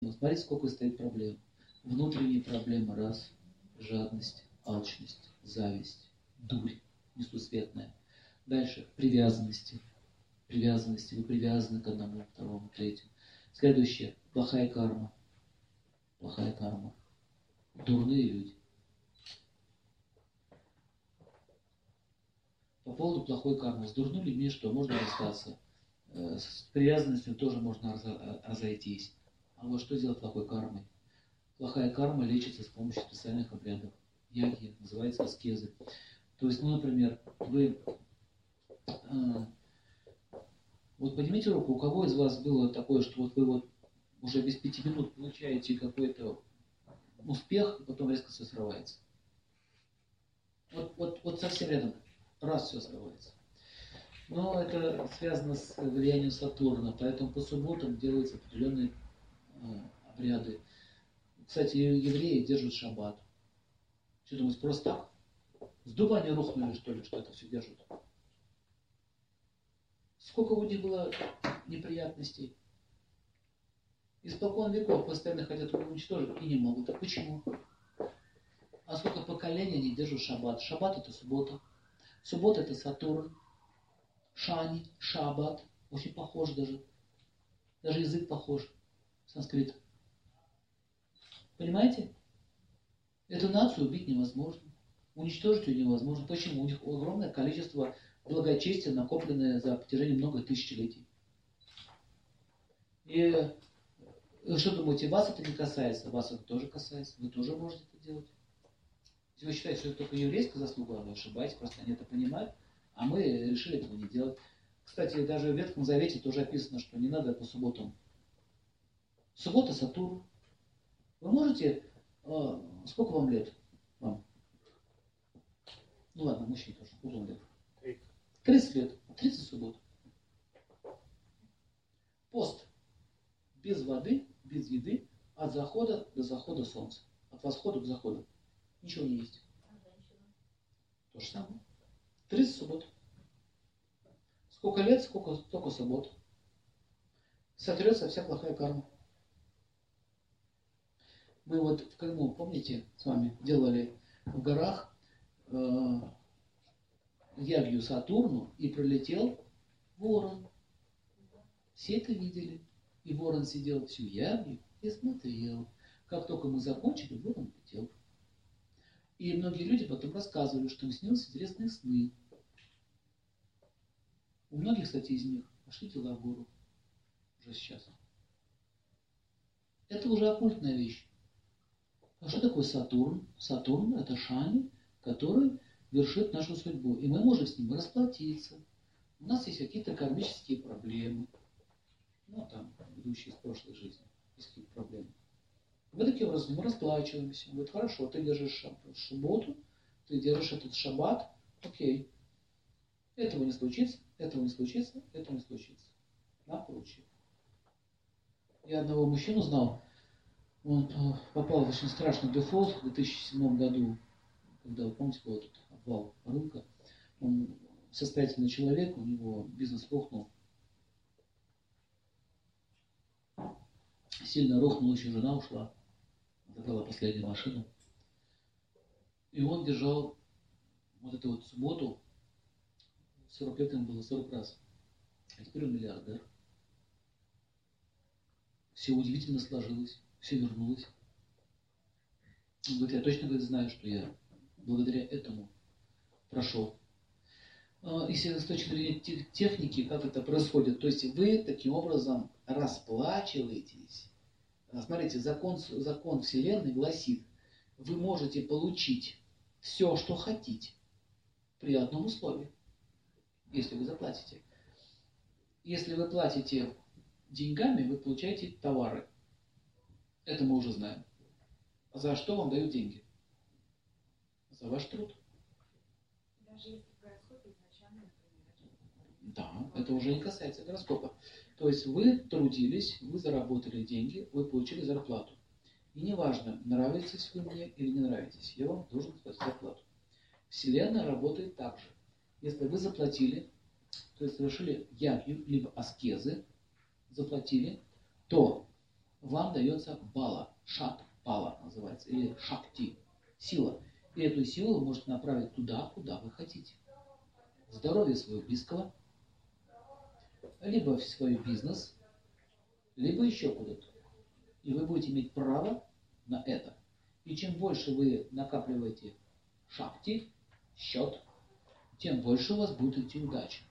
Смотрите, сколько стоит проблем. Внутренние проблемы – раз. Жадность, алчность, зависть, дурь несусветная. Дальше – привязанности. Привязанности. Вы привязаны к одному, второму, третьему. Следующее – плохая карма. Плохая карма. Дурные люди. По поводу плохой кармы. С дурными людьми что? Можно расстаться. Э, с привязанностью тоже можно разойтись. А вот что делать плохой кармой? Плохая карма лечится с помощью специальных обрядов. Яги, называется аскезы. То есть, ну, например, вы... Э, вот поднимите руку, у кого из вас было такое, что вот вы вот уже без пяти минут получаете какой-то успех, и потом резко все срывается? Вот, вот, вот совсем рядом. Раз все срывается. Но это связано с влиянием Сатурна, поэтому по субботам делаются определенные э, обряды. Кстати, евреи держат шаббат. Что думаете, просто так? С дуба они рухнули, что ли, что это все держат? Сколько у них было неприятностей? Испокон веков постоянно хотят уничтожить и не могут. А почему? А сколько поколений они держат шаббат? Шаббат это суббота. Суббота это Сатурн. Шани, Шаббат. Очень похож даже. Даже язык похож. Санскрит. Понимаете? Эту нацию убить невозможно. Уничтожить ее невозможно. Почему? У них огромное количество благочестия, накопленное за протяжении много тысячелетий. И э, что думаете, вас это не касается? Вас это тоже касается. Вы тоже можете это делать. Если вы считаете, что это только еврейская заслуга, вы ошибаетесь, просто они это понимают, а мы решили этого не делать. Кстати, даже в Ветхом Завете тоже описано, что не надо по субботам. Суббота Сатурн. Вы можете... Э, сколько вам лет? Вам? Ну ладно, мужчине тоже. Сколько вам лет? 30 лет. 30 суббот. Пост. Без воды, без еды, от захода до захода солнца. От восхода к заходу. Ничего не есть. То же самое. 30 суббот. Сколько лет, сколько, столько суббот. Сотрется вся плохая карма. Мы вот в Крыму, помните, с вами делали в горах э, явью Сатурну и пролетел ворон. Все это видели. И ворон сидел всю явью и смотрел. Как только мы закончили, ворон летел. И многие люди потом рассказывали, что им снились интересные сны. У многих, кстати, из них пошли дела в гору. Уже сейчас. Это уже оккультная вещь. А что такое Сатурн? Сатурн – это Шани, который вершит нашу судьбу. И мы можем с ним расплатиться. У нас есть какие-то кармические проблемы. Ну, там, идущие из прошлой жизни. Есть какие-то проблемы. Мы таким образом расплачиваемся. Говорит, хорошо, ты держишь субботу, ты держишь этот шаббат, окей. Этого не случится, этого не случится, этого не случится. На прочее. Я одного мужчину знал, он э, попал в очень страшный дефолт в 2007 году, когда, вы помните, был этот обвал рынка. Он состоятельный человек, у него бизнес рухнул. Сильно рухнул, еще жена ушла забрала последнюю машину. И он держал вот эту вот субботу, 40 лет ему было 40 раз. А теперь он миллиардер. Все удивительно сложилось, все вернулось. Он говорит, я точно говорит, знаю, что я благодаря этому прошел. А, если с точки зрения техники, как это происходит, то есть вы таким образом расплачиваетесь а, смотрите, закон, закон Вселенной гласит, вы можете получить все, что хотите, при одном условии, если вы заплатите. Если вы платите деньгами, вы получаете товары. Это мы уже знаем. За что вам дают деньги? За ваш труд. Даже если Да, это уже не касается гороскопа. То есть вы трудились, вы заработали деньги, вы получили зарплату. И неважно, нравитесь вы мне или не нравитесь, я вам должен платить зарплату. Вселенная работает так же. Если вы заплатили, то есть совершили ягью, либо аскезы, заплатили, то вам дается бала, шат, бала называется, или шакти, сила. И эту силу вы можете направить туда, куда вы хотите. Здоровье своего близкого, либо в свой бизнес, либо еще куда-то. И вы будете иметь право на это. И чем больше вы накапливаете шахти, счет, тем больше у вас будет идти удача.